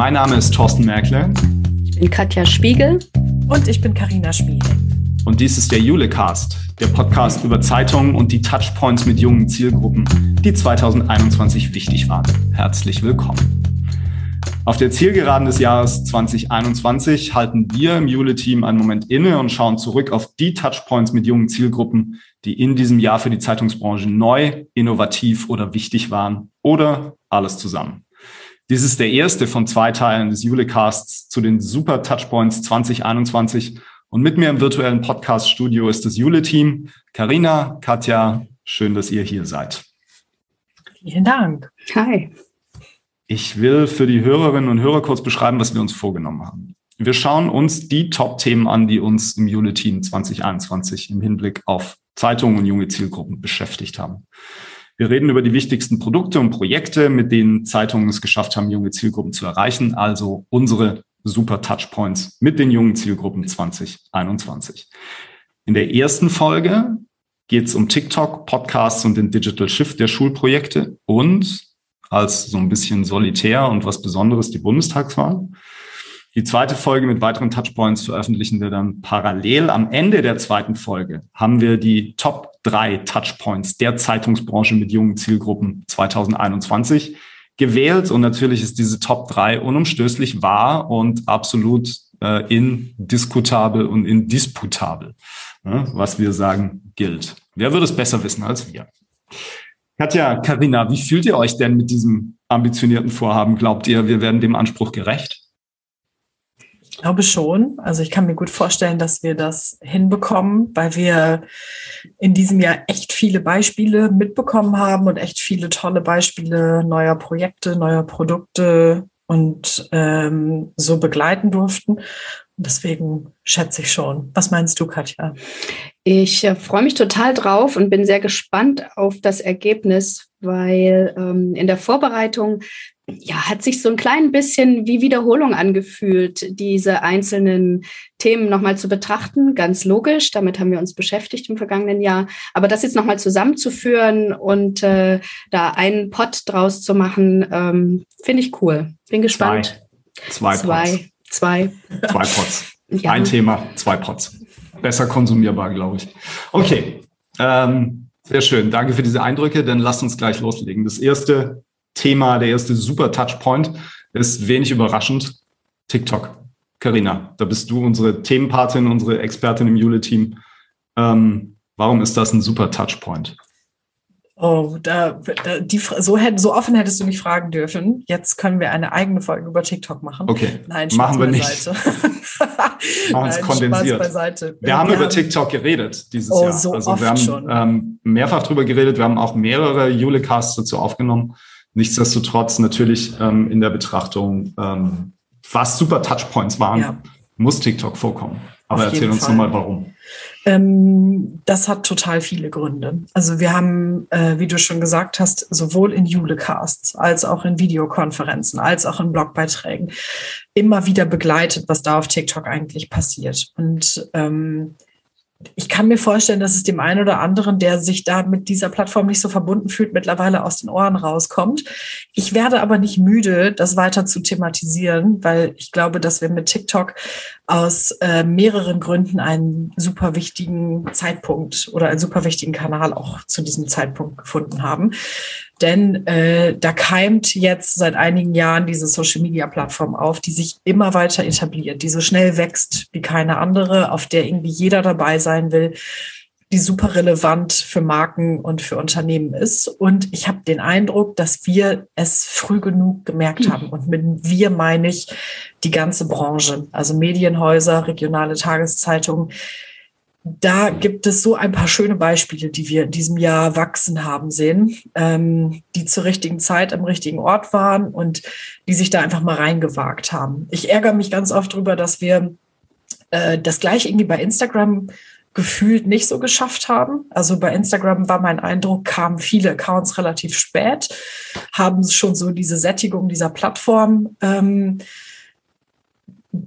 Mein Name ist Thorsten Merkle. Ich bin Katja Spiegel. Und ich bin Karina Spiegel. Und dies ist der Julecast, der Podcast über Zeitungen und die Touchpoints mit jungen Zielgruppen, die 2021 wichtig waren. Herzlich willkommen. Auf der Zielgeraden des Jahres 2021 halten wir im Jule-Team einen Moment inne und schauen zurück auf die Touchpoints mit jungen Zielgruppen, die in diesem Jahr für die Zeitungsbranche neu, innovativ oder wichtig waren oder alles zusammen. Dies ist der erste von zwei Teilen des Julecasts zu den Super Touchpoints 2021. Und mit mir im virtuellen Podcast-Studio ist das Jule-Team. Karina, Katja, schön, dass ihr hier seid. Vielen Dank. Hi. Ich will für die Hörerinnen und Hörer kurz beschreiben, was wir uns vorgenommen haben. Wir schauen uns die Top-Themen an, die uns im Jule-Team 2021 im Hinblick auf Zeitungen und junge Zielgruppen beschäftigt haben. Wir reden über die wichtigsten Produkte und Projekte, mit denen Zeitungen es geschafft haben, junge Zielgruppen zu erreichen, also unsere super Touchpoints mit den jungen Zielgruppen 2021. In der ersten Folge geht es um TikTok, Podcasts und den Digital Shift der Schulprojekte und als so ein bisschen solitär und was Besonderes die Bundestagswahl. Die zweite Folge mit weiteren Touchpoints veröffentlichen wir dann parallel. Am Ende der zweiten Folge haben wir die Top drei Touchpoints der Zeitungsbranche mit jungen Zielgruppen 2021 gewählt. Und natürlich ist diese Top drei unumstößlich wahr und absolut äh, indiskutabel und indisputabel. Ne? Was wir sagen, gilt. Wer würde es besser wissen als wir? Katja, Karina, wie fühlt ihr euch denn mit diesem ambitionierten Vorhaben? Glaubt ihr, wir werden dem Anspruch gerecht? Ich glaube schon. Also ich kann mir gut vorstellen, dass wir das hinbekommen, weil wir in diesem Jahr echt viele Beispiele mitbekommen haben und echt viele tolle Beispiele neuer Projekte, neuer Produkte und ähm, so begleiten durften. Und deswegen schätze ich schon. Was meinst du, Katja? Ich äh, freue mich total drauf und bin sehr gespannt auf das Ergebnis, weil ähm, in der Vorbereitung ja, hat sich so ein klein bisschen wie Wiederholung angefühlt, diese einzelnen Themen nochmal zu betrachten. Ganz logisch, damit haben wir uns beschäftigt im vergangenen Jahr. Aber das jetzt nochmal zusammenzuführen und äh, da einen Pot draus zu machen, ähm, finde ich cool. Bin gespannt. Zwei. Zwei. Zwei. Zwei, zwei Pots. Ja. Ein Thema, zwei Pots. Besser konsumierbar, glaube ich. Okay. Ähm, sehr schön. Danke für diese Eindrücke. Dann lasst uns gleich loslegen. Das erste Thema, der erste super Touchpoint ist wenig überraschend TikTok. Karina, da bist du unsere Themenpatin, unsere Expertin im Jule-Team. Ähm, warum ist das ein super Touchpoint? Oh, da, da die, so, hätt, so offen hättest du mich fragen dürfen. Jetzt können wir eine eigene Folge über TikTok machen. Okay, Nein, Spaß machen wir nicht. machen es kondensiert. Beiseite. Wir haben wir über haben, TikTok geredet dieses oh, Jahr. So also oft wir haben schon. Ähm, mehrfach drüber geredet. Wir haben auch mehrere Julecasts dazu aufgenommen. Nichtsdestotrotz natürlich ähm, in der Betrachtung, ähm, was super Touchpoints waren, ja. muss TikTok vorkommen. Aber Auf erzähl uns nochmal, warum. Ähm, das hat total viele Gründe. Also wir haben, äh, wie du schon gesagt hast, sowohl in Julecasts als auch in Videokonferenzen, als auch in Blogbeiträgen immer wieder begleitet, was da auf TikTok eigentlich passiert. Und ähm, ich kann mir vorstellen, dass es dem einen oder anderen, der sich da mit dieser Plattform nicht so verbunden fühlt, mittlerweile aus den Ohren rauskommt. Ich werde aber nicht müde, das weiter zu thematisieren, weil ich glaube, dass wir mit TikTok aus äh, mehreren Gründen einen super wichtigen Zeitpunkt oder einen super wichtigen Kanal auch zu diesem Zeitpunkt gefunden haben. Denn äh, da keimt jetzt seit einigen Jahren diese Social-Media-Plattform auf, die sich immer weiter etabliert, die so schnell wächst wie keine andere, auf der irgendwie jeder dabei sein will, die super relevant für Marken und für Unternehmen ist. Und ich habe den Eindruck, dass wir es früh genug gemerkt haben. Und mit wir meine ich die ganze Branche, also Medienhäuser, regionale Tageszeitungen, da gibt es so ein paar schöne Beispiele, die wir in diesem Jahr wachsen haben sehen, ähm, die zur richtigen Zeit am richtigen Ort waren und die sich da einfach mal reingewagt haben. Ich ärgere mich ganz oft drüber, dass wir äh, das gleich irgendwie bei Instagram gefühlt nicht so geschafft haben. Also bei Instagram war mein Eindruck, kamen viele Accounts relativ spät, haben schon so diese Sättigung dieser Plattform ähm,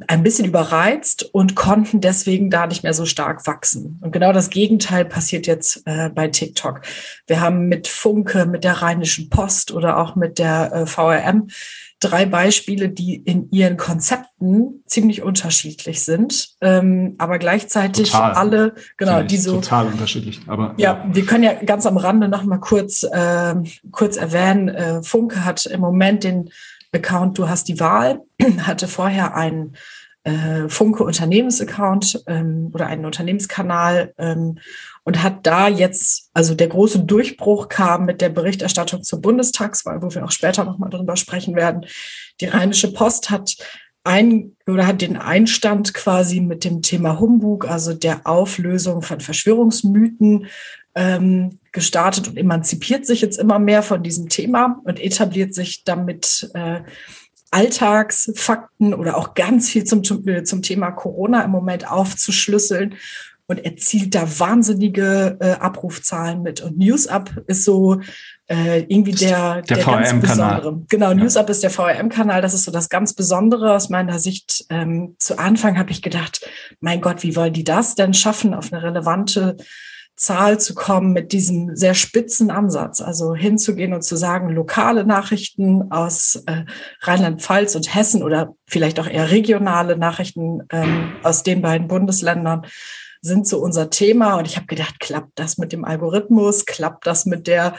ein bisschen überreizt und konnten deswegen da nicht mehr so stark wachsen. Und genau das Gegenteil passiert jetzt äh, bei TikTok. Wir haben mit Funke, mit der Rheinischen Post oder auch mit der äh, VRM drei Beispiele, die in ihren Konzepten ziemlich unterschiedlich sind, ähm, aber gleichzeitig total. alle, genau, die so total unterschiedlich. Aber ja, ja, wir können ja ganz am Rande noch mal kurz äh, kurz erwähnen. Äh, Funke hat im Moment den Account Du hast die Wahl, hatte vorher einen äh, Funke Unternehmensaccount ähm, oder einen Unternehmenskanal ähm, und hat da jetzt, also der große Durchbruch kam mit der Berichterstattung zur Bundestagswahl, wo wir auch später nochmal drüber sprechen werden. Die Rheinische Post hat ein oder hat den Einstand quasi mit dem Thema Humbug, also der Auflösung von Verschwörungsmythen ähm, gestartet und emanzipiert sich jetzt immer mehr von diesem Thema und etabliert sich damit äh, Alltagsfakten oder auch ganz viel zum, zum Thema Corona im Moment aufzuschlüsseln und erzielt da wahnsinnige äh, Abrufzahlen mit. Und NewsUp ist so äh, irgendwie der, der, der ganz besondere. Genau, ja. NewsUp ist der VRM-Kanal. Das ist so das ganz Besondere aus meiner Sicht. Ähm, zu Anfang habe ich gedacht, mein Gott, wie wollen die das denn schaffen, auf eine relevante Zahl zu kommen mit diesem sehr spitzen Ansatz, also hinzugehen und zu sagen, lokale Nachrichten aus äh, Rheinland-Pfalz und Hessen oder vielleicht auch eher regionale Nachrichten ähm, aus den beiden Bundesländern sind so unser Thema. Und ich habe gedacht, klappt das mit dem Algorithmus? Klappt das mit der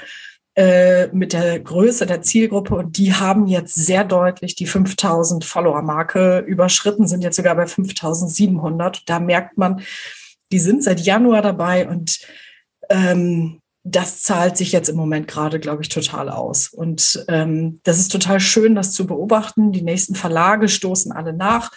äh, mit der Größe der Zielgruppe und die haben jetzt sehr deutlich die 5000 Follower-Marke überschritten, sind jetzt sogar bei 5700. Da merkt man, die sind seit Januar dabei und ähm, das zahlt sich jetzt im Moment gerade, glaube ich, total aus. Und ähm, das ist total schön, das zu beobachten. Die nächsten Verlage stoßen alle nach.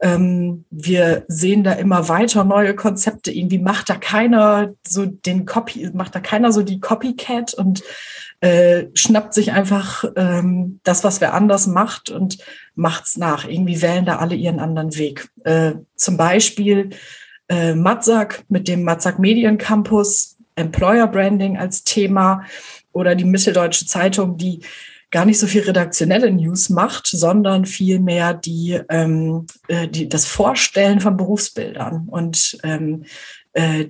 Ähm, wir sehen da immer weiter neue Konzepte. Irgendwie macht da keiner so den Copy, macht da keiner so die Copycat und äh, schnappt sich einfach ähm, das, was wer anders macht und macht's nach. Irgendwie wählen da alle ihren anderen Weg. Äh, zum Beispiel äh, Matzak mit dem Matzak Medien Campus, Employer Branding als Thema oder die Mitteldeutsche Zeitung, die gar nicht so viel redaktionelle News macht, sondern vielmehr die, ähm, äh, die das Vorstellen von Berufsbildern. Und ähm, äh,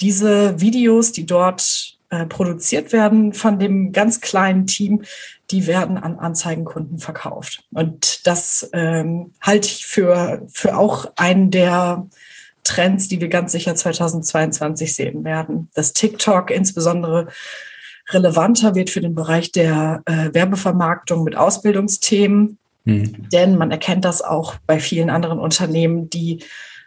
diese Videos, die dort äh, produziert werden von dem ganz kleinen Team, die werden an Anzeigenkunden verkauft. Und das ähm, halte ich für, für auch einen der Trends, die wir ganz sicher 2022 sehen werden. Dass TikTok insbesondere relevanter wird für den Bereich der äh, Werbevermarktung mit Ausbildungsthemen. Mhm. Denn man erkennt das auch bei vielen anderen Unternehmen, die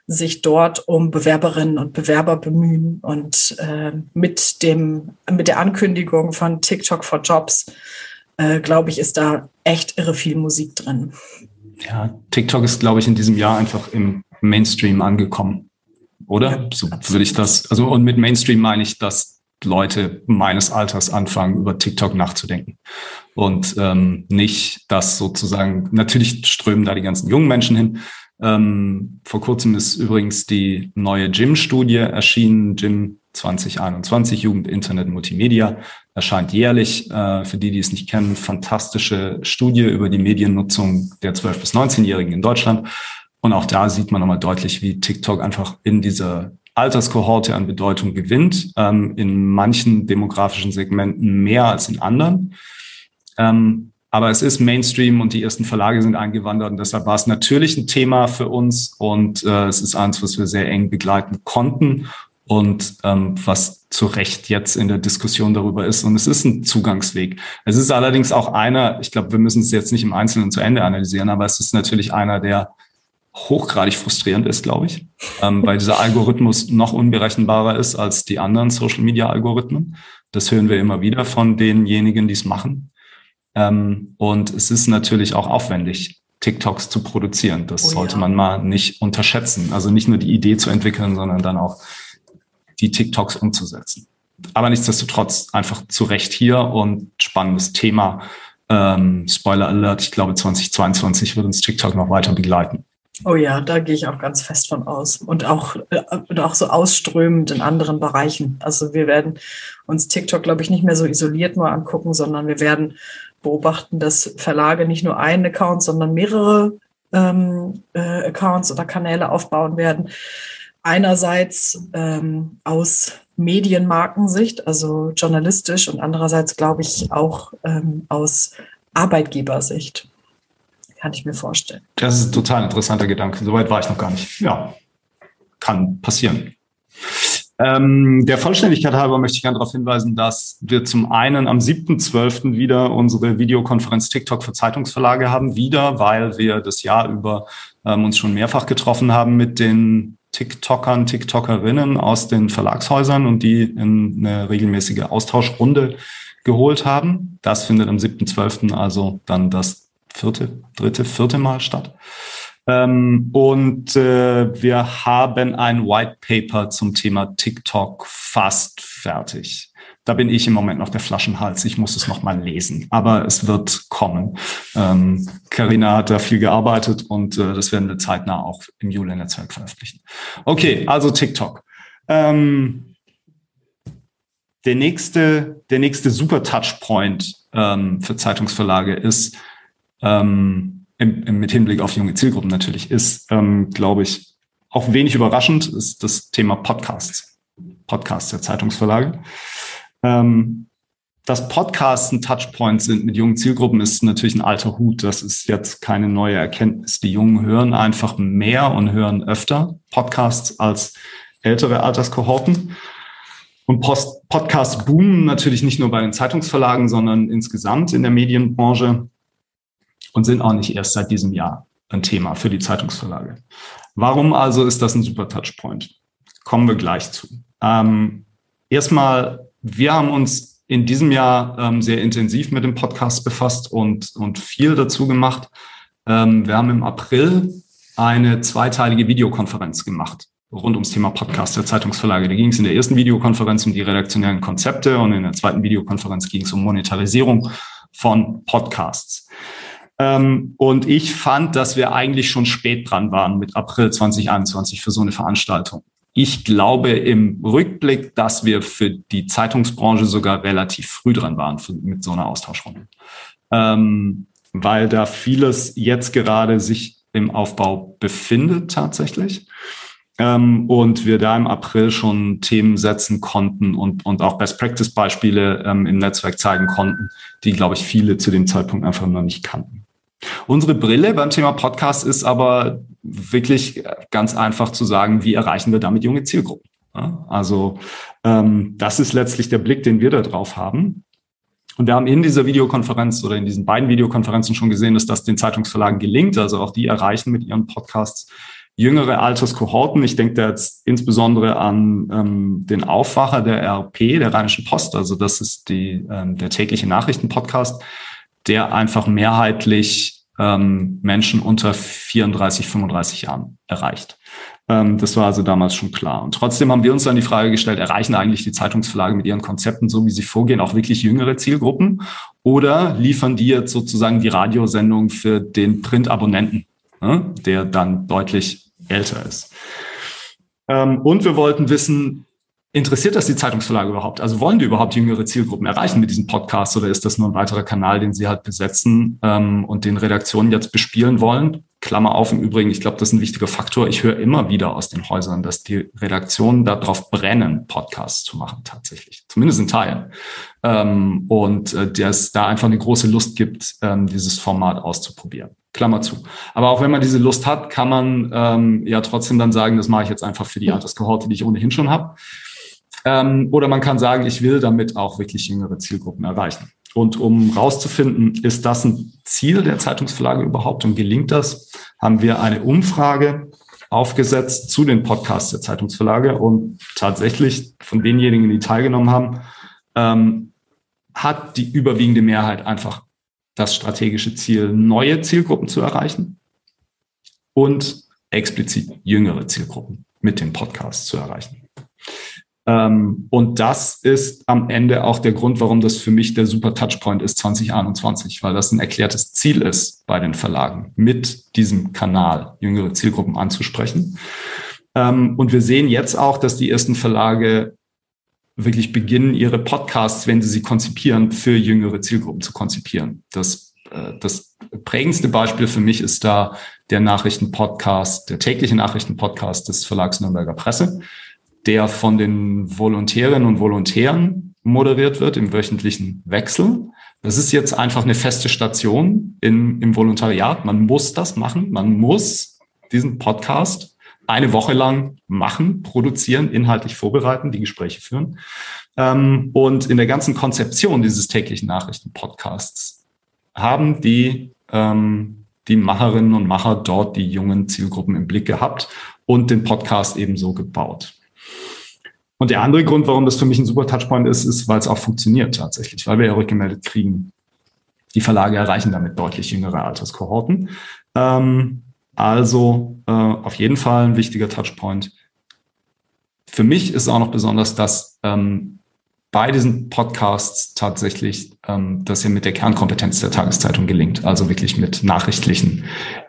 sich dort um Bewerberinnen und Bewerber bemühen und äh, mit dem mit der Ankündigung von TikTok for Jobs äh, glaube ich ist da echt irre viel Musik drin. Ja, TikTok ist glaube ich in diesem Jahr einfach im Mainstream angekommen, oder? Ja, so würde ich das. Also und mit Mainstream meine ich, dass Leute meines Alters anfangen, über TikTok nachzudenken. Und ähm, nicht das sozusagen, natürlich strömen da die ganzen jungen Menschen hin. Ähm, vor kurzem ist übrigens die neue Gym-Studie erschienen, Gym 2021, Jugend, Internet, Multimedia, erscheint jährlich. Äh, für die, die es nicht kennen, fantastische Studie über die Mediennutzung der 12- bis 19-Jährigen in Deutschland. Und auch da sieht man nochmal deutlich, wie TikTok einfach in dieser Alterskohorte an Bedeutung gewinnt, ähm, in manchen demografischen Segmenten mehr als in anderen. Ähm, aber es ist Mainstream und die ersten Verlage sind eingewandert und deshalb war es natürlich ein Thema für uns und äh, es ist eins, was wir sehr eng begleiten konnten und ähm, was zu Recht jetzt in der Diskussion darüber ist. Und es ist ein Zugangsweg. Es ist allerdings auch einer, ich glaube, wir müssen es jetzt nicht im Einzelnen zu Ende analysieren, aber es ist natürlich einer, der hochgradig frustrierend ist, glaube ich, ähm, weil dieser Algorithmus noch unberechenbarer ist als die anderen Social-Media-Algorithmen. Das hören wir immer wieder von denjenigen, die es machen. Ähm, und es ist natürlich auch aufwendig, TikToks zu produzieren. Das oh, sollte ja. man mal nicht unterschätzen. Also nicht nur die Idee zu entwickeln, sondern dann auch die TikToks umzusetzen. Aber nichtsdestotrotz einfach zu Recht hier und spannendes Thema. Ähm, Spoiler Alert, ich glaube 2022 wird uns TikTok noch weiter begleiten. Oh ja, da gehe ich auch ganz fest von aus. Und auch, äh, und auch so ausströmend in anderen Bereichen. Also wir werden uns TikTok, glaube ich, nicht mehr so isoliert nur angucken, sondern wir werden beobachten, dass Verlage nicht nur einen Account, sondern mehrere ähm, äh, Accounts oder Kanäle aufbauen werden. Einerseits ähm, aus Medienmarkensicht, also journalistisch, und andererseits glaube ich auch ähm, aus Arbeitgebersicht. Kann ich mir vorstellen. Das ist ein total interessanter Gedanke. Soweit war ich noch gar nicht. Ja, kann passieren. Ähm, der Vollständigkeit halber möchte ich gerne darauf hinweisen, dass wir zum einen am 7.12. wieder unsere Videokonferenz TikTok für Zeitungsverlage haben. Wieder, weil wir das Jahr über ähm, uns schon mehrfach getroffen haben mit den TikTokern, TikTokerinnen aus den Verlagshäusern und die in eine regelmäßige Austauschrunde geholt haben. Das findet am 7.12. also dann das vierte, dritte, vierte Mal statt. Ähm, und äh, wir haben ein White Paper zum Thema TikTok fast fertig. Da bin ich im Moment noch der Flaschenhals. Ich muss es noch mal lesen, aber es wird kommen. Karina ähm, hat da viel gearbeitet und äh, das werden wir zeitnah auch im Jule-Netzwerk veröffentlichen. Okay, also TikTok. Ähm, der nächste, der nächste super Touchpoint ähm, für Zeitungsverlage ist, ähm, im, im, mit Hinblick auf junge Zielgruppen natürlich, ist, ähm, glaube ich, auch wenig überraschend, ist das Thema Podcasts. Podcasts der Zeitungsverlage. Ähm, dass Podcasts ein Touchpoint sind mit jungen Zielgruppen, ist natürlich ein alter Hut. Das ist jetzt keine neue Erkenntnis. Die Jungen hören einfach mehr und hören öfter Podcasts als ältere Alterskohorten. Und Post Podcasts boomen natürlich nicht nur bei den Zeitungsverlagen, sondern insgesamt in der Medienbranche und sind auch nicht erst seit diesem Jahr ein Thema für die Zeitungsverlage. Warum also ist das ein super Touchpoint? Kommen wir gleich zu. Ähm, erstmal wir haben uns in diesem Jahr ähm, sehr intensiv mit dem Podcast befasst und, und viel dazu gemacht. Ähm, wir haben im April eine zweiteilige Videokonferenz gemacht rund ums Thema Podcast der Zeitungsverlage. Da ging es in der ersten Videokonferenz um die redaktionellen Konzepte und in der zweiten Videokonferenz ging es um Monetarisierung von Podcasts. Ähm, und ich fand, dass wir eigentlich schon spät dran waren mit April 2021 für so eine Veranstaltung. Ich glaube im Rückblick, dass wir für die Zeitungsbranche sogar relativ früh dran waren für, mit so einer Austauschrunde. Ähm, weil da vieles jetzt gerade sich im Aufbau befindet tatsächlich. Ähm, und wir da im April schon Themen setzen konnten und, und auch Best-Practice-Beispiele ähm, im Netzwerk zeigen konnten, die, glaube ich, viele zu dem Zeitpunkt einfach noch nicht kannten. Unsere Brille beim Thema Podcast ist aber wirklich ganz einfach zu sagen, wie erreichen wir damit junge Zielgruppen. Also ähm, das ist letztlich der Blick, den wir da drauf haben. Und wir haben in dieser Videokonferenz oder in diesen beiden Videokonferenzen schon gesehen, dass das den Zeitungsverlagen gelingt. Also auch die erreichen mit ihren Podcasts jüngere Alterskohorten. Ich denke da jetzt insbesondere an ähm, den Aufwacher der RP, der Rheinischen Post. Also das ist die, ähm, der tägliche Nachrichtenpodcast, der einfach mehrheitlich ähm, Menschen unter 34, 35 Jahren erreicht. Ähm, das war also damals schon klar. Und trotzdem haben wir uns dann die Frage gestellt, erreichen eigentlich die Zeitungsverlage mit ihren Konzepten, so wie sie vorgehen, auch wirklich jüngere Zielgruppen? Oder liefern die jetzt sozusagen die Radiosendung für den Printabonnenten, ne, der dann deutlich älter ist? Ähm, und wir wollten wissen, Interessiert das die Zeitungsverlage überhaupt? Also wollen die überhaupt jüngere Zielgruppen erreichen mit diesem Podcast oder ist das nur ein weiterer Kanal, den sie halt besetzen ähm, und den Redaktionen jetzt bespielen wollen? Klammer auf im Übrigen, ich glaube, das ist ein wichtiger Faktor. Ich höre immer wieder aus den Häusern, dass die Redaktionen darauf brennen, Podcasts zu machen, tatsächlich. Zumindest in Teilen. Ähm, und äh, es da einfach eine große Lust gibt, ähm, dieses Format auszuprobieren. Klammer zu. Aber auch wenn man diese Lust hat, kann man ähm, ja trotzdem dann sagen, das mache ich jetzt einfach für die Alterskohorte, die ich ohnehin schon habe. Ähm, oder man kann sagen, ich will damit auch wirklich jüngere Zielgruppen erreichen. Und um rauszufinden, ist das ein Ziel der Zeitungsverlage überhaupt und gelingt das, haben wir eine Umfrage aufgesetzt zu den Podcasts der Zeitungsverlage und tatsächlich von denjenigen, die teilgenommen haben, ähm, hat die überwiegende Mehrheit einfach das strategische Ziel, neue Zielgruppen zu erreichen und explizit jüngere Zielgruppen mit dem Podcast zu erreichen. Ähm, und das ist am Ende auch der Grund, warum das für mich der super Touchpoint ist 2021, weil das ein erklärtes Ziel ist bei den Verlagen, mit diesem Kanal jüngere Zielgruppen anzusprechen. Ähm, und wir sehen jetzt auch, dass die ersten Verlage wirklich beginnen, ihre Podcasts, wenn sie sie konzipieren, für jüngere Zielgruppen zu konzipieren. Das, äh, das prägendste Beispiel für mich ist da der Nachrichtenpodcast, der tägliche Nachrichtenpodcast des Verlags Nürnberger Presse, der von den Volontärinnen und Volontären moderiert wird im wöchentlichen Wechsel. Das ist jetzt einfach eine feste Station in, im Volontariat. Man muss das machen. Man muss diesen Podcast eine Woche lang machen, produzieren, inhaltlich vorbereiten, die Gespräche führen. Ähm, und in der ganzen Konzeption dieses täglichen Nachrichtenpodcasts haben die, ähm, die Macherinnen und Macher dort die jungen Zielgruppen im Blick gehabt und den Podcast ebenso gebaut. Und der andere Grund, warum das für mich ein super Touchpoint ist, ist, weil es auch funktioniert tatsächlich, weil wir ja rückgemeldet kriegen. Die Verlage erreichen damit deutlich jüngere Alterskohorten. Ähm, also äh, auf jeden Fall ein wichtiger Touchpoint. Für mich ist auch noch besonders, dass ähm, bei diesen Podcasts tatsächlich ähm, das hier mit der Kernkompetenz der Tageszeitung gelingt, also wirklich mit nachrichtlichen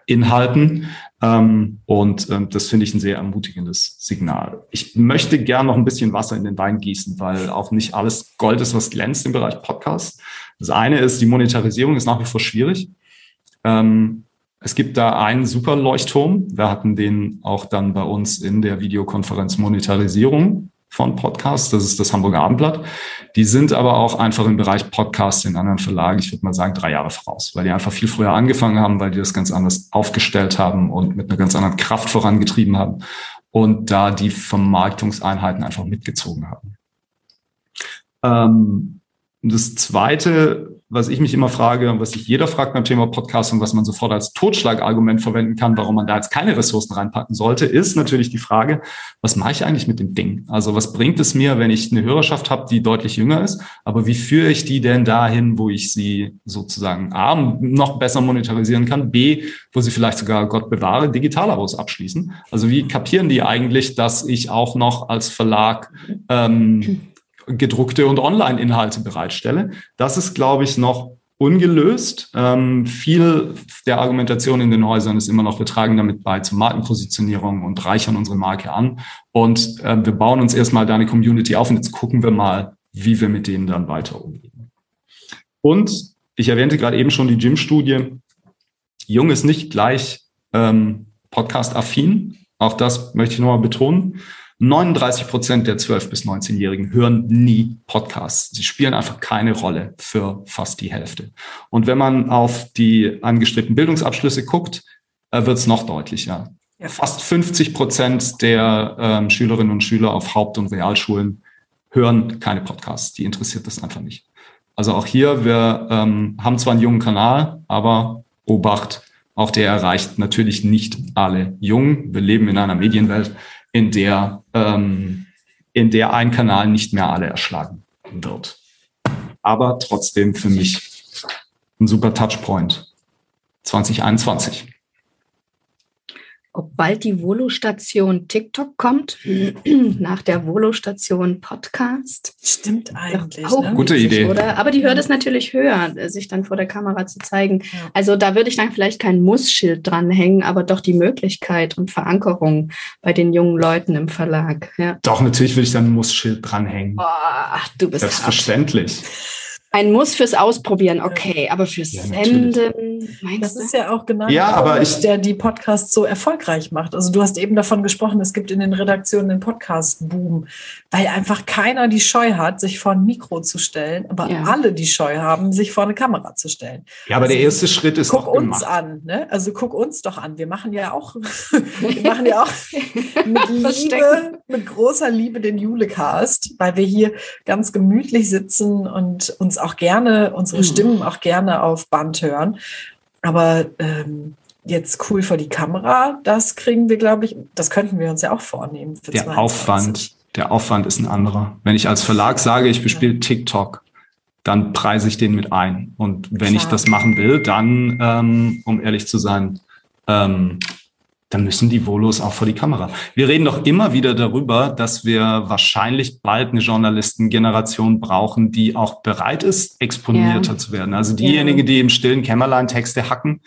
Inhalten. Ähm, und ähm, das finde ich ein sehr ermutigendes Signal. Ich möchte gern noch ein bisschen Wasser in den Wein gießen, weil auch nicht alles Gold ist, was glänzt im Bereich Podcast. Das eine ist, die Monetarisierung ist nach wie vor schwierig. Ähm, es gibt da einen super Leuchtturm. Wir hatten den auch dann bei uns in der Videokonferenz Monetarisierung von Podcasts. Das ist das Hamburger Abendblatt. Die sind aber auch einfach im Bereich Podcasts in anderen Verlagen, ich würde mal sagen, drei Jahre voraus, weil die einfach viel früher angefangen haben, weil die das ganz anders aufgestellt haben und mit einer ganz anderen Kraft vorangetrieben haben und da die Vermarktungseinheiten einfach mitgezogen haben. Ähm, das zweite was ich mich immer frage und was sich jeder fragt beim Thema Podcast und was man sofort als Totschlagargument verwenden kann, warum man da jetzt keine Ressourcen reinpacken sollte, ist natürlich die Frage, was mache ich eigentlich mit dem Ding? Also was bringt es mir, wenn ich eine Hörerschaft habe, die deutlich jünger ist, aber wie führe ich die denn dahin, wo ich sie sozusagen A, noch besser monetarisieren kann, B, wo sie vielleicht sogar, Gott bewahre, Digitalabos abschließen? Also wie kapieren die eigentlich, dass ich auch noch als Verlag ähm, gedruckte und Online-Inhalte bereitstelle. Das ist, glaube ich, noch ungelöst. Ähm, viel der Argumentation in den Häusern ist immer noch, wir tragen damit bei zur Markenpositionierung und reichern unsere Marke an. Und äh, wir bauen uns erstmal da eine Community auf und jetzt gucken wir mal, wie wir mit denen dann weiter umgehen. Und ich erwähnte gerade eben schon die Gym-Studie. Jung ist nicht gleich ähm, Podcast-affin. Auch das möchte ich nochmal betonen. 39 Prozent der 12- bis 19-Jährigen hören nie Podcasts. Sie spielen einfach keine Rolle für fast die Hälfte. Und wenn man auf die angestrebten Bildungsabschlüsse guckt, äh, wird es noch deutlicher. Ja. Fast 50 Prozent der ähm, Schülerinnen und Schüler auf Haupt- und Realschulen hören keine Podcasts. Die interessiert das einfach nicht. Also auch hier, wir ähm, haben zwar einen jungen Kanal, aber Obacht, auch der erreicht natürlich nicht alle Jungen. Wir leben in einer Medienwelt, in der, ähm, in der ein Kanal nicht mehr alle erschlagen wird. Aber trotzdem für mich ein super Touchpoint 2021 ob bald die Volo-Station TikTok kommt, nach der Volo-Station Podcast. Stimmt eigentlich. Auch ne? Gute Idee. Oder? Aber die Hürde ist natürlich höher, sich dann vor der Kamera zu zeigen. Ja. Also da würde ich dann vielleicht kein Muss-Schild dranhängen, aber doch die Möglichkeit und Verankerung bei den jungen Leuten im Verlag. Ja. Doch, natürlich würde ich dann ein Muss-Schild dranhängen. Boah, du bist Selbstverständlich. Hart. Ein Muss fürs Ausprobieren, okay, aber fürs ja, Senden, meinst das du? ist ja auch genau ja, aber ich, der die Podcasts so erfolgreich macht. Also du hast eben davon gesprochen, es gibt in den Redaktionen den Podcast-Boom, weil einfach keiner die Scheu hat, sich vor ein Mikro zu stellen, aber ja. alle die Scheu haben, sich vor eine Kamera zu stellen. Ja, aber also, der erste Schritt ist guck uns an, ne? Also guck uns doch an. Wir machen ja auch, wir machen ja auch mit Liebe, mit großer Liebe den Julecast, weil wir hier ganz gemütlich sitzen und uns auch gerne, unsere mhm. Stimmen auch gerne auf Band hören. Aber ähm, jetzt cool vor die Kamera, das kriegen wir, glaube ich, das könnten wir uns ja auch vornehmen. der 22. Aufwand, der Aufwand ist ein anderer. Wenn ich als Verlag sage, ich bespiele ja. TikTok, dann preise ich den mit ein. Und wenn Klar. ich das machen will, dann, ähm, um ehrlich zu sein, ähm, dann müssen die Volos auch vor die Kamera. Wir reden doch immer wieder darüber, dass wir wahrscheinlich bald eine Journalistengeneration brauchen, die auch bereit ist, exponierter ja. zu werden. Also diejenigen, ja. die im stillen Kämmerlein Texte hacken,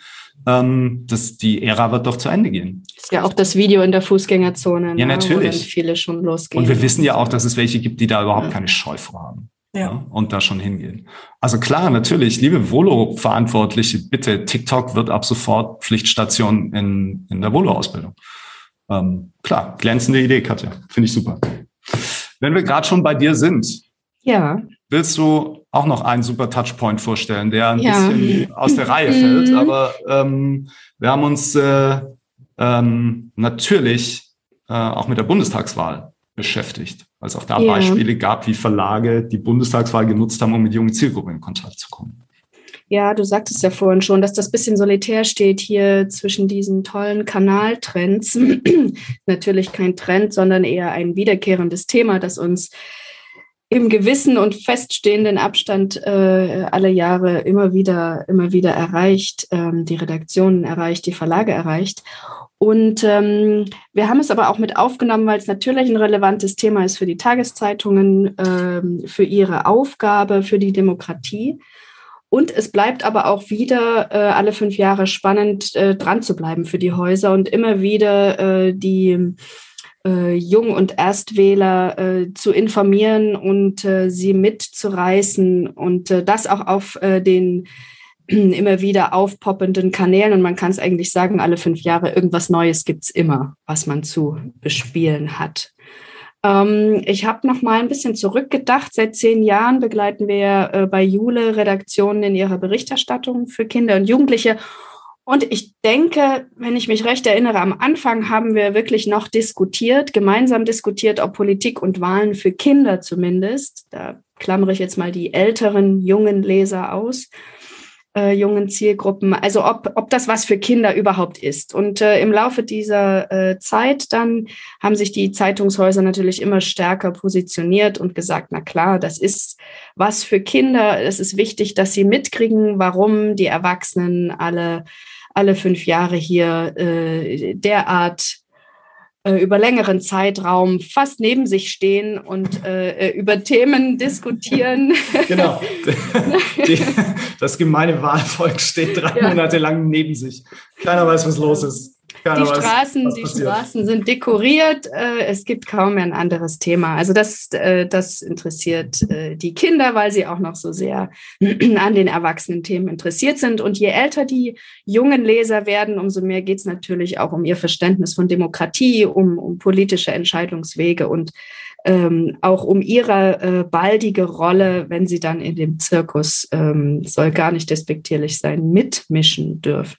ähm, das, die Ära wird doch zu Ende gehen. Ist ja auch das Video in der Fußgängerzone. Ja, ne, natürlich. viele schon losgehen. Und wir wissen ja auch, dass es welche gibt, die da überhaupt ja. keine Scheu vorhaben. Ja. Ja. und da schon hingehen. Also klar, natürlich, liebe Volo-Verantwortliche, bitte, TikTok wird ab sofort Pflichtstation in, in der Volo-Ausbildung. Ähm, klar, glänzende Idee, Katja. Finde ich super. Wenn wir gerade schon bei dir sind, ja. willst du auch noch einen super Touchpoint vorstellen, der ein ja. bisschen aus der Reihe fällt. Mhm. Aber ähm, wir haben uns äh, ähm, natürlich äh, auch mit der Bundestagswahl beschäftigt, weil es auch da ja. Beispiele gab, wie Verlage die Bundestagswahl genutzt haben, um mit jungen Zielgruppen in Kontakt zu kommen. Ja, du sagtest ja vorhin schon, dass das bisschen solitär steht hier zwischen diesen tollen Kanaltrends. Natürlich kein Trend, sondern eher ein wiederkehrendes Thema, das uns im gewissen und feststehenden Abstand äh, alle Jahre immer wieder, immer wieder erreicht, ähm, die Redaktionen erreicht, die Verlage erreicht. Und ähm, wir haben es aber auch mit aufgenommen, weil es natürlich ein relevantes Thema ist für die Tageszeitungen, ähm, für ihre Aufgabe, für die Demokratie. Und es bleibt aber auch wieder äh, alle fünf Jahre spannend, äh, dran zu bleiben für die Häuser und immer wieder äh, die äh, Jung- und Erstwähler äh, zu informieren und äh, sie mitzureißen und das auch auf den immer wieder aufpoppenden Kanälen. Und man kann es eigentlich sagen, alle fünf Jahre irgendwas Neues gibt's immer, was man zu bespielen hat. Ähm, ich habe noch mal ein bisschen zurückgedacht. Seit zehn Jahren begleiten wir äh, bei Jule Redaktionen in ihrer Berichterstattung für Kinder und Jugendliche. Und ich denke, wenn ich mich recht erinnere, am Anfang haben wir wirklich noch diskutiert, gemeinsam diskutiert, ob Politik und Wahlen für Kinder zumindest, da klammere ich jetzt mal die älteren jungen Leser aus, äh, jungen Zielgruppen. Also ob, ob das was für Kinder überhaupt ist. Und äh, im Laufe dieser äh, Zeit dann haben sich die Zeitungshäuser natürlich immer stärker positioniert und gesagt, na klar, das ist was für Kinder. Es ist wichtig, dass sie mitkriegen, warum die Erwachsenen alle alle fünf Jahre hier äh, derart äh, über längeren Zeitraum fast neben sich stehen und äh, äh über Themen diskutieren. Genau. Die, das gemeine Wahlvolk steht drei ja. Monate lang neben sich. Keiner weiß, was los ist. Keiner die Straßen, weiß, die Straßen sind dekoriert. Äh, es gibt kaum mehr ein anderes Thema. Also das, äh, das interessiert äh, die Kinder, weil sie auch noch so sehr an den erwachsenen Themen interessiert sind. Und je älter die jungen Leser werden, umso mehr geht es natürlich auch um ihr Verständnis von Demokratie, um, um politische Entscheidungswege und ähm, auch um ihre äh, baldige Rolle, wenn sie dann in dem Zirkus, ähm, soll gar nicht despektierlich sein, mitmischen dürfen.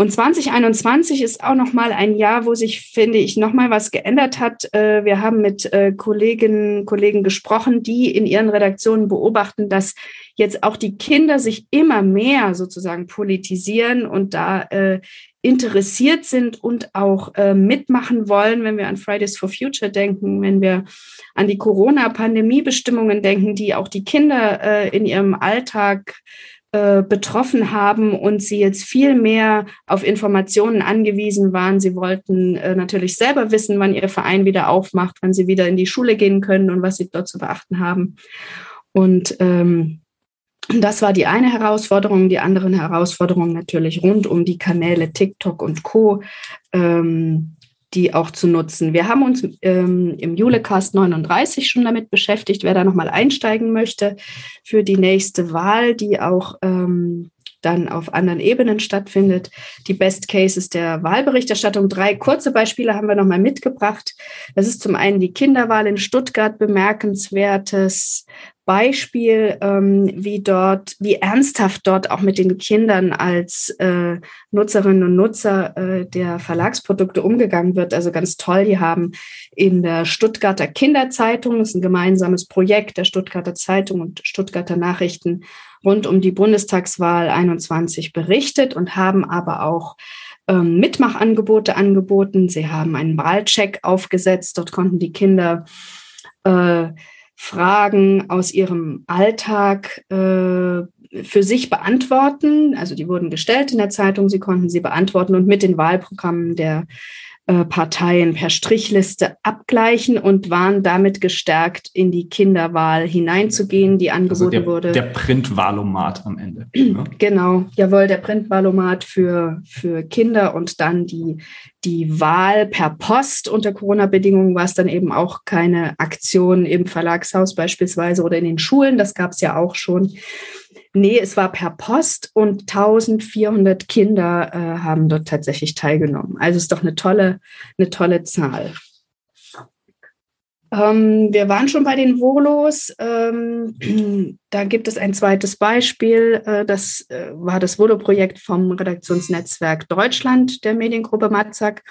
Und 2021 ist auch noch mal ein Jahr, wo sich, finde ich, noch mal was geändert hat. Äh, wir haben mit äh, Kolleginnen Kollegen gesprochen, die in ihren Redaktionen beobachten, dass jetzt auch die Kinder sich immer mehr sozusagen politisieren und da äh, interessiert sind und auch mitmachen wollen, wenn wir an Fridays for Future denken, wenn wir an die Corona-Pandemie-Bestimmungen denken, die auch die Kinder in ihrem Alltag äh, betroffen haben und sie jetzt viel mehr auf Informationen angewiesen waren. Sie wollten äh, natürlich selber wissen, wann ihr Verein wieder aufmacht, wann sie wieder in die Schule gehen können und was sie dort zu beachten haben. Und ähm, das war die eine Herausforderung. Die anderen Herausforderungen natürlich rund um die Kanäle TikTok und Co. Ähm, die auch zu nutzen. Wir haben uns ähm, im Julecast 39 schon damit beschäftigt, wer da nochmal einsteigen möchte für die nächste Wahl, die auch ähm, dann auf anderen Ebenen stattfindet. Die Best Cases der Wahlberichterstattung. Drei kurze Beispiele haben wir nochmal mitgebracht. Das ist zum einen die Kinderwahl in Stuttgart, bemerkenswertes Beispiel, ähm, wie dort, wie ernsthaft dort auch mit den Kindern als äh, Nutzerinnen und Nutzer äh, der Verlagsprodukte umgegangen wird. Also ganz toll. Die haben in der Stuttgarter Kinderzeitung, das ist ein gemeinsames Projekt der Stuttgarter Zeitung und Stuttgarter Nachrichten, rund um die Bundestagswahl 21 berichtet und haben aber auch ähm, Mitmachangebote angeboten. Sie haben einen Wahlcheck aufgesetzt. Dort konnten die Kinder äh, Fragen aus ihrem Alltag äh, für sich beantworten. Also die wurden gestellt in der Zeitung, sie konnten sie beantworten und mit den Wahlprogrammen der äh, Parteien per Strichliste abgleichen und waren damit gestärkt, in die Kinderwahl hineinzugehen, die also angeboten also der, wurde. Der Printwahlomat am Ende. Ne? Genau, jawohl, der Printwahlomat für, für Kinder und dann die, die Wahl per Post unter Corona-Bedingungen war es dann eben auch keine Aktion im Verlagshaus beispielsweise oder in den Schulen, das gab es ja auch schon. Nee, es war per Post und 1400 Kinder äh, haben dort tatsächlich teilgenommen. Also ist doch eine tolle, eine tolle Zahl. Ähm, wir waren schon bei den Volos. Ähm, da gibt es ein zweites Beispiel. Äh, das äh, war das Volo-Projekt vom Redaktionsnetzwerk Deutschland der Mediengruppe Matzak.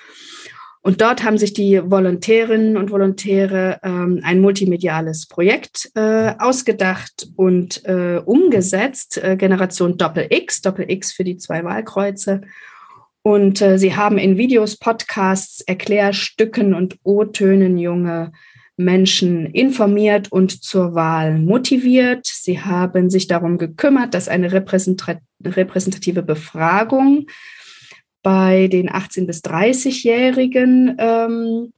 Und dort haben sich die Volontärinnen und Volontäre ähm, ein multimediales Projekt äh, ausgedacht und äh, umgesetzt, äh, Generation Doppel X, Doppel X für die zwei Wahlkreuze. Und äh, sie haben in Videos, Podcasts, Erklärstücken und O-Tönen junge Menschen informiert und zur Wahl motiviert. Sie haben sich darum gekümmert, dass eine repräsentative Befragung bei den 18- bis 30-Jährigen ähm,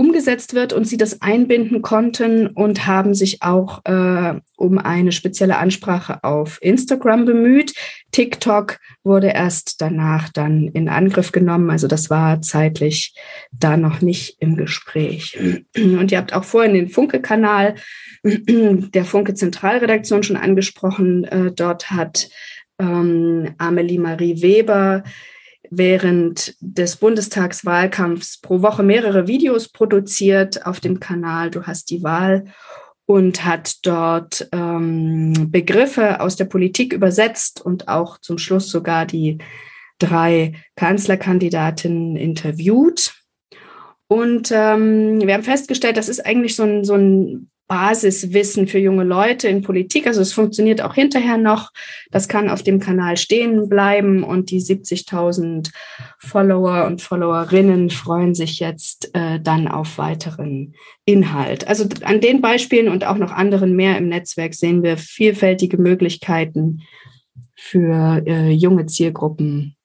umgesetzt wird und sie das einbinden konnten und haben sich auch äh, um eine spezielle Ansprache auf Instagram bemüht. TikTok wurde erst danach dann in Angriff genommen, also das war zeitlich da noch nicht im Gespräch. Und ihr habt auch vorhin den Funke-Kanal der Funke Zentralredaktion schon angesprochen. Äh, dort hat ähm, Amelie Marie Weber während des Bundestagswahlkampfs pro Woche mehrere Videos produziert auf dem Kanal Du hast die Wahl und hat dort ähm, Begriffe aus der Politik übersetzt und auch zum Schluss sogar die drei Kanzlerkandidatinnen interviewt. Und ähm, wir haben festgestellt, das ist eigentlich so ein, so ein Basiswissen für junge Leute in Politik. Also es funktioniert auch hinterher noch. Das kann auf dem Kanal stehen bleiben und die 70.000 Follower und Followerinnen freuen sich jetzt äh, dann auf weiteren Inhalt. Also an den Beispielen und auch noch anderen mehr im Netzwerk sehen wir vielfältige Möglichkeiten für äh, junge Zielgruppen,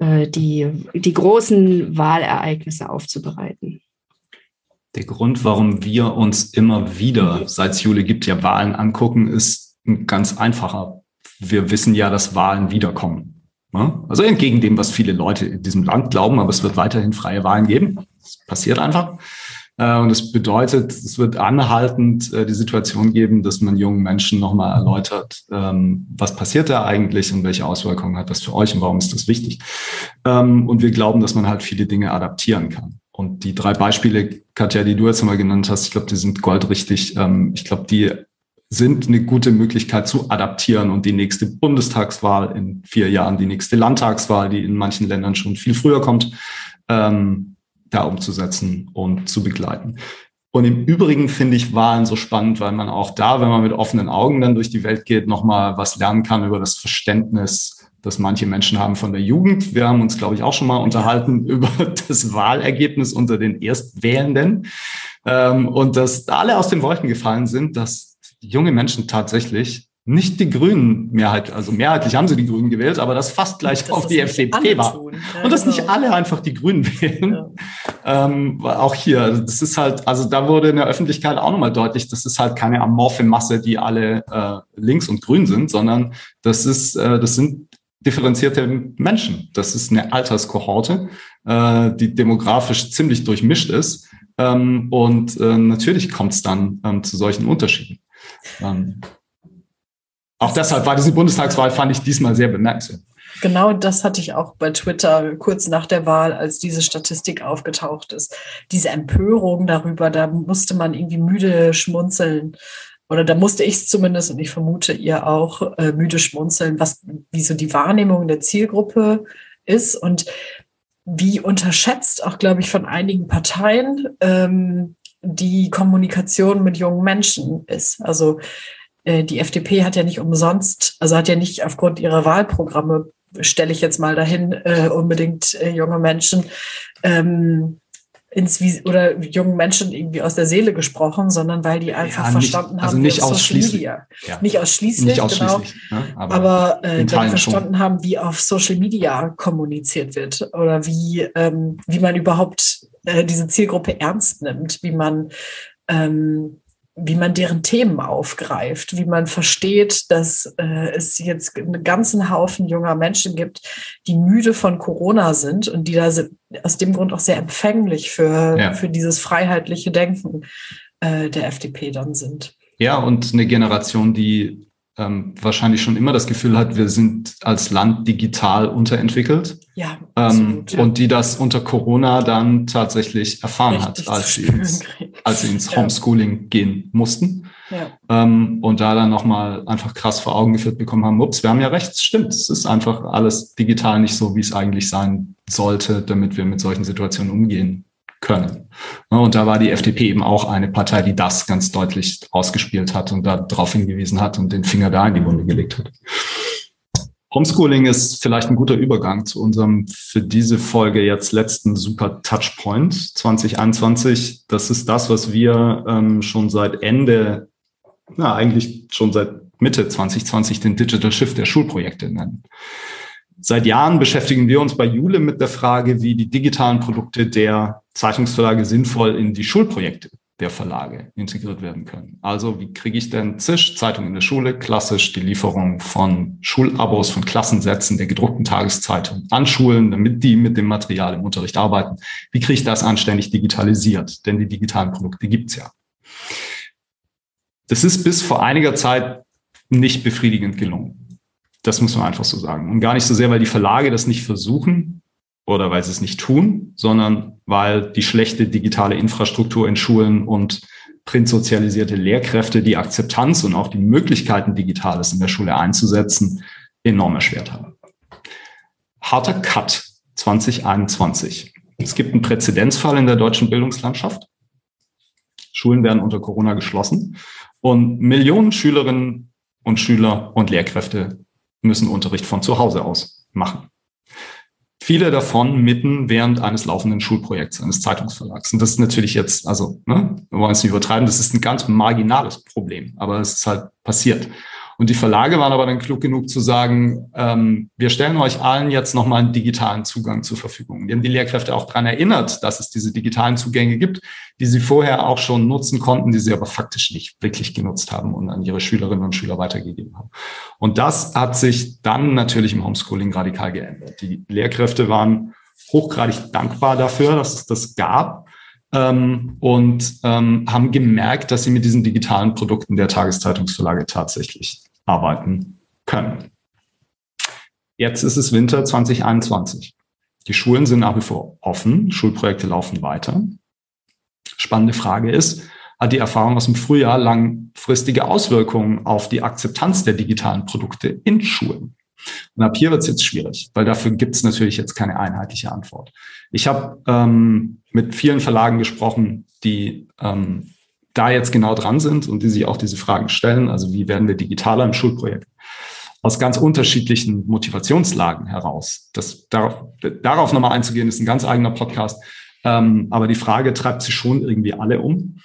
äh, die, die großen Wahlereignisse aufzubereiten. Der Grund, warum wir uns immer wieder, seit es Juli gibt, ja Wahlen angucken, ist ein ganz einfacher. Wir wissen ja, dass Wahlen wiederkommen. Ne? Also entgegen dem, was viele Leute in diesem Land glauben, aber es wird weiterhin freie Wahlen geben. Das passiert einfach. Äh, und das bedeutet, es wird anhaltend äh, die Situation geben, dass man jungen Menschen nochmal erläutert, ähm, was passiert da eigentlich und welche Auswirkungen hat das für euch und warum ist das wichtig. Ähm, und wir glauben, dass man halt viele Dinge adaptieren kann. Und die drei Beispiele, Katja, die du jetzt mal genannt hast, ich glaube, die sind goldrichtig. Ähm, ich glaube, die sind eine gute Möglichkeit zu adaptieren und die nächste Bundestagswahl in vier Jahren, die nächste Landtagswahl, die in manchen Ländern schon viel früher kommt, ähm, da umzusetzen und zu begleiten. Und im Übrigen finde ich Wahlen so spannend, weil man auch da, wenn man mit offenen Augen dann durch die Welt geht, nochmal was lernen kann über das Verständnis das manche Menschen haben von der Jugend. Wir haben uns, glaube ich, auch schon mal unterhalten über das Wahlergebnis unter den Erstwählenden ähm, und dass alle aus den Wolken gefallen sind, dass junge Menschen tatsächlich nicht die Grünen Mehrheit, also mehrheitlich haben sie die Grünen gewählt, aber das fast gleich das auf die FDP war. Ja, und dass genau. nicht alle einfach die Grünen wählen. Ja. Ähm, auch hier, das ist halt, also da wurde in der Öffentlichkeit auch nochmal deutlich, das ist halt keine amorphe Masse, die alle äh, links und grün sind, sondern das ist, äh, das sind differenzierte Menschen. Das ist eine Alterskohorte, äh, die demografisch ziemlich durchmischt ist. Ähm, und äh, natürlich kommt es dann ähm, zu solchen Unterschieden. Ähm, auch deshalb war diese Bundestagswahl, fand ich diesmal sehr bemerkenswert. Genau das hatte ich auch bei Twitter kurz nach der Wahl, als diese Statistik aufgetaucht ist. Diese Empörung darüber, da musste man irgendwie müde schmunzeln oder da musste ich es zumindest und ich vermute ihr auch äh, müde schmunzeln, was wie so die Wahrnehmung der Zielgruppe ist und wie unterschätzt auch, glaube ich, von einigen Parteien ähm, die Kommunikation mit jungen Menschen ist. Also äh, die FDP hat ja nicht umsonst, also hat ja nicht aufgrund ihrer Wahlprogramme, stelle ich jetzt mal dahin, äh, unbedingt äh, junge Menschen ähm, ins oder jungen Menschen irgendwie aus der Seele gesprochen, sondern weil die einfach ja, nicht, verstanden also haben, nicht ausschließlich, ja. nicht ausschließlich, nicht ausschließlich, genau, ne? aber, aber äh, dann verstanden schon. haben, wie auf Social Media kommuniziert wird oder wie ähm, wie man überhaupt äh, diese Zielgruppe ernst nimmt, wie man ähm, wie man deren Themen aufgreift, wie man versteht, dass äh, es jetzt einen ganzen Haufen junger Menschen gibt, die müde von Corona sind und die da sind, aus dem Grund auch sehr empfänglich für, ja. für dieses freiheitliche Denken äh, der FDP dann sind. Ja, und eine Generation, die ähm, wahrscheinlich schon immer das Gefühl hat, wir sind als Land digital unterentwickelt. Ja, ähm, ja. Und die das unter Corona dann tatsächlich erfahren Richtig hat, als sie, ins, als sie ins Homeschooling gehen mussten. Ja. Ähm, und da dann nochmal einfach krass vor Augen geführt bekommen haben, ups, wir haben ja recht, es stimmt, es ist einfach alles digital nicht so, wie es eigentlich sein sollte, damit wir mit solchen Situationen umgehen können. Und da war die FDP eben auch eine Partei, die das ganz deutlich ausgespielt hat und darauf hingewiesen hat und den Finger da in die Wunde gelegt hat. Homeschooling ist vielleicht ein guter Übergang zu unserem für diese Folge jetzt letzten super Touchpoint 2021. Das ist das, was wir ähm, schon seit Ende, na eigentlich schon seit Mitte 2020 den Digital Shift der Schulprojekte nennen. Seit Jahren beschäftigen wir uns bei Jule mit der Frage, wie die digitalen Produkte der Zeitungsverlage sinnvoll in die Schulprojekte der Verlage integriert werden können. Also wie kriege ich denn ZISH, Zeitung in der Schule, klassisch die Lieferung von Schulabos, von Klassensätzen der gedruckten Tageszeitung an Schulen, damit die mit dem Material im Unterricht arbeiten. Wie kriege ich das anständig digitalisiert? Denn die digitalen Produkte gibt's ja. Das ist bis vor einiger Zeit nicht befriedigend gelungen. Das muss man einfach so sagen. Und gar nicht so sehr, weil die Verlage das nicht versuchen oder weil sie es nicht tun, sondern weil die schlechte digitale Infrastruktur in Schulen und printsozialisierte Lehrkräfte die Akzeptanz und auch die Möglichkeiten, Digitales in der Schule einzusetzen, enorm erschwert haben. Harter Cut 2021. Es gibt einen Präzedenzfall in der deutschen Bildungslandschaft. Schulen werden unter Corona geschlossen und Millionen Schülerinnen und Schüler und Lehrkräfte müssen Unterricht von zu Hause aus machen. Viele davon mitten während eines laufenden Schulprojekts, eines Zeitungsverlags. Und das ist natürlich jetzt, also, ne, wir wollen es nicht übertreiben, das ist ein ganz marginales Problem, aber es ist halt passiert. Und die Verlage waren aber dann klug genug zu sagen, ähm, wir stellen euch allen jetzt nochmal einen digitalen Zugang zur Verfügung. Die haben die Lehrkräfte auch daran erinnert, dass es diese digitalen Zugänge gibt, die sie vorher auch schon nutzen konnten, die sie aber faktisch nicht wirklich genutzt haben und an ihre Schülerinnen und Schüler weitergegeben haben. Und das hat sich dann natürlich im Homeschooling radikal geändert. Die Lehrkräfte waren hochgradig dankbar dafür, dass es das gab ähm, und ähm, haben gemerkt, dass sie mit diesen digitalen Produkten der Tageszeitungsverlage tatsächlich arbeiten können. Jetzt ist es Winter 2021. Die Schulen sind nach wie vor offen, Schulprojekte laufen weiter. Spannende Frage ist, hat die Erfahrung aus dem Frühjahr langfristige Auswirkungen auf die Akzeptanz der digitalen Produkte in Schulen? Und ab hier wird es jetzt schwierig, weil dafür gibt es natürlich jetzt keine einheitliche Antwort. Ich habe ähm, mit vielen Verlagen gesprochen, die ähm, da jetzt genau dran sind und die sich auch diese Fragen stellen. Also wie werden wir digitaler im Schulprojekt? Aus ganz unterschiedlichen Motivationslagen heraus. Das, darauf, darauf nochmal einzugehen, ist ein ganz eigener Podcast. Ähm, aber die Frage treibt sich schon irgendwie alle um.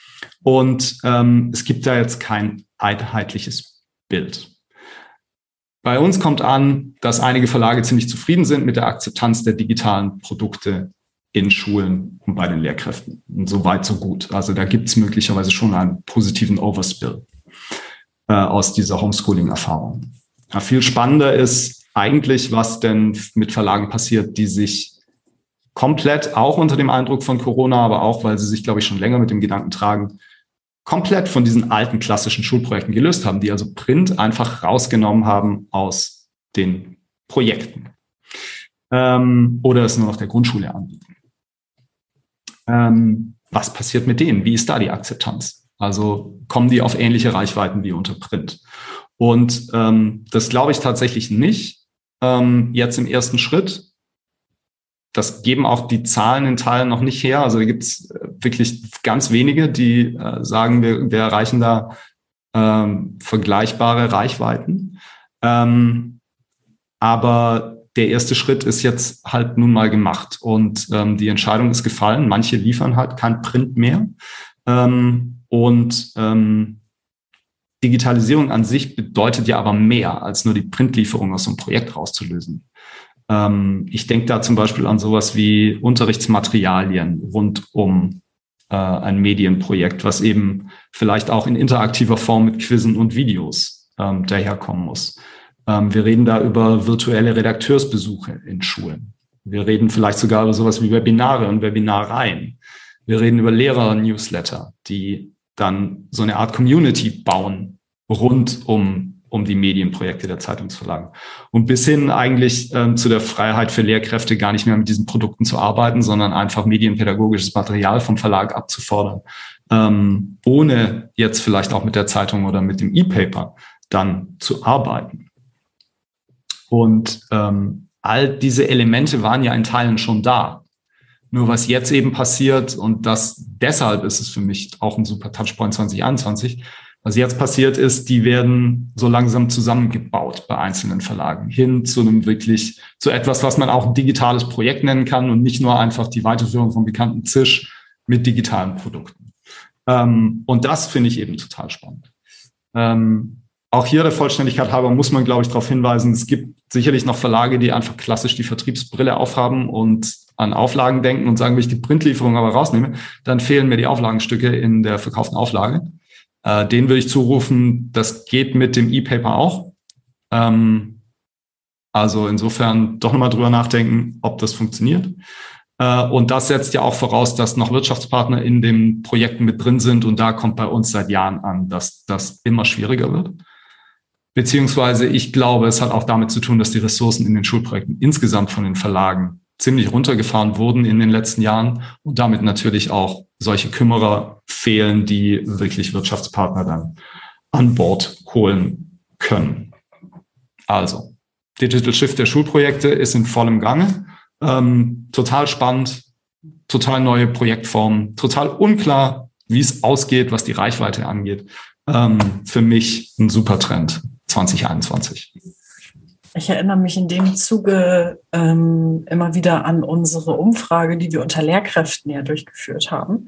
Und ähm, es gibt da jetzt kein einheitliches Bild. Bei uns kommt an, dass einige Verlage ziemlich zufrieden sind mit der Akzeptanz der digitalen Produkte in Schulen und bei den Lehrkräften. Und so weit, so gut. Also da gibt es möglicherweise schon einen positiven Overspill äh, aus dieser Homeschooling-Erfahrung. Ja, viel spannender ist eigentlich, was denn mit Verlagen passiert, die sich komplett auch unter dem Eindruck von Corona, aber auch, weil sie sich, glaube ich, schon länger mit dem Gedanken tragen, komplett von diesen alten klassischen Schulprojekten gelöst haben, die also Print einfach rausgenommen haben aus den Projekten ähm, oder es nur noch der Grundschule anbieten. Ähm, was passiert mit denen? Wie ist da die Akzeptanz? Also kommen die auf ähnliche Reichweiten wie unter Print? Und ähm, das glaube ich tatsächlich nicht. Ähm, jetzt im ersten Schritt. Das geben auch die Zahlen in Teilen noch nicht her. Also da gibt es äh, wirklich ganz wenige, die äh, sagen, wir, wir erreichen da ähm, vergleichbare Reichweiten. Ähm, aber der erste Schritt ist jetzt halt nun mal gemacht und ähm, die Entscheidung ist gefallen. Manche liefern halt kein Print mehr. Ähm, und ähm, Digitalisierung an sich bedeutet ja aber mehr als nur die Printlieferung aus so einem Projekt rauszulösen. Ähm, ich denke da zum Beispiel an sowas wie Unterrichtsmaterialien rund um äh, ein Medienprojekt, was eben vielleicht auch in interaktiver Form mit Quizzen und Videos ähm, daherkommen muss. Ähm, wir reden da über virtuelle Redakteursbesuche in Schulen. Wir reden vielleicht sogar über sowas wie Webinare und Webinareien. Wir reden über Lehrer-Newsletter, die dann so eine Art Community bauen rund um, um die Medienprojekte der Zeitungsverlagen. Und bis hin eigentlich ähm, zu der Freiheit für Lehrkräfte, gar nicht mehr mit diesen Produkten zu arbeiten, sondern einfach medienpädagogisches Material vom Verlag abzufordern, ähm, ohne jetzt vielleicht auch mit der Zeitung oder mit dem E-Paper dann zu arbeiten. Und ähm, all diese Elemente waren ja in Teilen schon da. Nur was jetzt eben passiert, und das deshalb ist es für mich auch ein super Touchpoint 2021, was jetzt passiert ist, die werden so langsam zusammengebaut bei einzelnen Verlagen hin zu einem wirklich, zu etwas, was man auch ein digitales Projekt nennen kann und nicht nur einfach die Weiterführung vom bekannten Zisch mit digitalen Produkten. Ähm, und das finde ich eben total spannend. Ähm, auch hier der Vollständigkeit halber muss man, glaube ich, darauf hinweisen, es gibt sicherlich noch Verlage, die einfach klassisch die Vertriebsbrille aufhaben und an Auflagen denken und sagen, wenn ich die Printlieferung aber rausnehme, dann fehlen mir die Auflagenstücke in der verkauften Auflage. Äh, den würde ich zurufen, das geht mit dem E-Paper auch. Ähm, also insofern doch nochmal drüber nachdenken, ob das funktioniert. Äh, und das setzt ja auch voraus, dass noch Wirtschaftspartner in den Projekten mit drin sind. Und da kommt bei uns seit Jahren an, dass das immer schwieriger wird. Beziehungsweise ich glaube, es hat auch damit zu tun, dass die Ressourcen in den Schulprojekten insgesamt von den Verlagen ziemlich runtergefahren wurden in den letzten Jahren und damit natürlich auch solche Kümmerer fehlen, die wirklich Wirtschaftspartner dann an Bord holen können. Also, Digital Shift der Schulprojekte ist in vollem Gange. Ähm, total spannend, total neue Projektformen, total unklar, wie es ausgeht, was die Reichweite angeht. Ähm, für mich ein super Trend. 2021. Ich erinnere mich in dem Zuge ähm, immer wieder an unsere Umfrage, die wir unter Lehrkräften ja durchgeführt haben.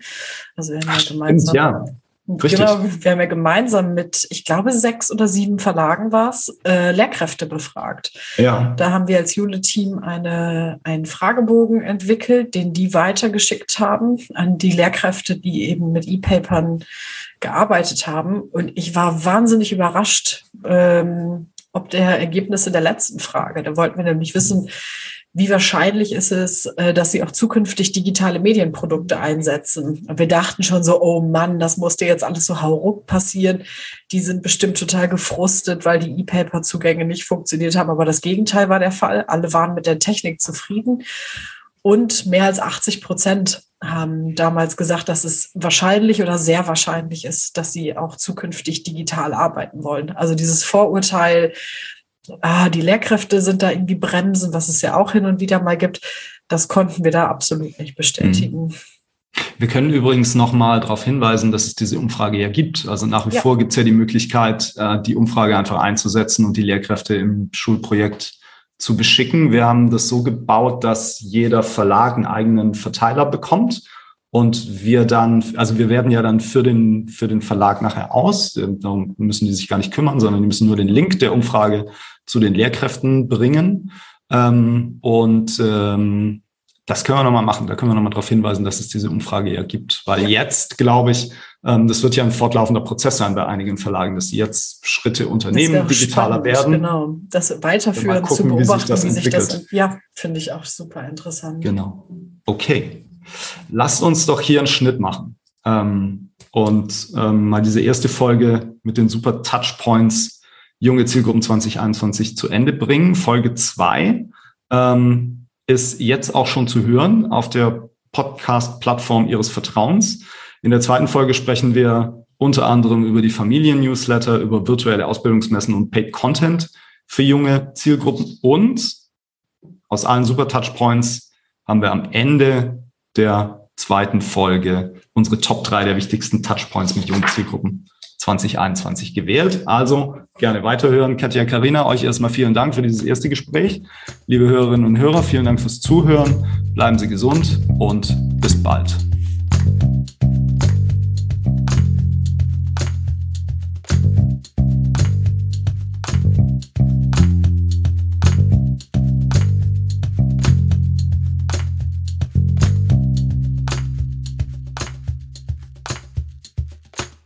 Also wir haben ja gemeinsam, ja. Richtig. Genau, wir haben ja gemeinsam mit, ich glaube, sechs oder sieben Verlagen war es, äh, Lehrkräfte befragt. Ja. Da haben wir als Jule-Team eine, einen Fragebogen entwickelt, den die weitergeschickt haben an die Lehrkräfte, die eben mit E-Papern gearbeitet haben. Und ich war wahnsinnig überrascht, ähm, ob der Ergebnisse der letzten Frage. Da wollten wir nämlich wissen, wie wahrscheinlich ist es, äh, dass sie auch zukünftig digitale Medienprodukte einsetzen. Und wir dachten schon so, oh Mann, das musste jetzt alles so hauruck passieren. Die sind bestimmt total gefrustet, weil die E-Paper-Zugänge nicht funktioniert haben. Aber das Gegenteil war der Fall. Alle waren mit der Technik zufrieden. Und mehr als 80 Prozent haben damals gesagt, dass es wahrscheinlich oder sehr wahrscheinlich ist, dass sie auch zukünftig digital arbeiten wollen. Also dieses Vorurteil, ah, die Lehrkräfte sind da irgendwie bremsen, was es ja auch hin und wieder mal gibt, das konnten wir da absolut nicht bestätigen. Mhm. Wir können übrigens nochmal darauf hinweisen, dass es diese Umfrage ja gibt. Also nach wie ja. vor gibt es ja die Möglichkeit, äh, die Umfrage einfach einzusetzen und die Lehrkräfte im Schulprojekt zu beschicken. Wir haben das so gebaut, dass jeder Verlag einen eigenen Verteiler bekommt und wir dann, also wir werden ja dann für den, für den Verlag nachher aus, darum müssen die sich gar nicht kümmern, sondern die müssen nur den Link der Umfrage zu den Lehrkräften bringen. Ähm, und ähm, das können wir nochmal machen. Da können wir nochmal darauf hinweisen, dass es diese Umfrage ja gibt. Weil jetzt, glaube ich, ähm, das wird ja ein fortlaufender Prozess sein bei einigen Verlagen, dass sie jetzt Schritte unternehmen, digitaler spannend, werden. Genau, das weiterführen, gucken, zu beobachten, wie sich das, wie sich das ja, finde ich auch super interessant. Genau. Okay. Lasst uns doch hier einen Schnitt machen. Ähm, und ähm, mal diese erste Folge mit den super Touchpoints junge Zielgruppen 2021 zu Ende bringen. Folge zwei ähm, ist jetzt auch schon zu hören auf der Podcast-Plattform Ihres Vertrauens. In der zweiten Folge sprechen wir unter anderem über die Familien-Newsletter, über virtuelle Ausbildungsmessen und Paid Content für junge Zielgruppen. Und aus allen Super Touchpoints haben wir am Ende der zweiten Folge unsere Top drei der wichtigsten Touchpoints mit jungen Zielgruppen 2021 gewählt. Also gerne weiterhören. Katja, Karina, euch erstmal vielen Dank für dieses erste Gespräch. Liebe Hörerinnen und Hörer, vielen Dank fürs Zuhören. Bleiben Sie gesund und bis bald.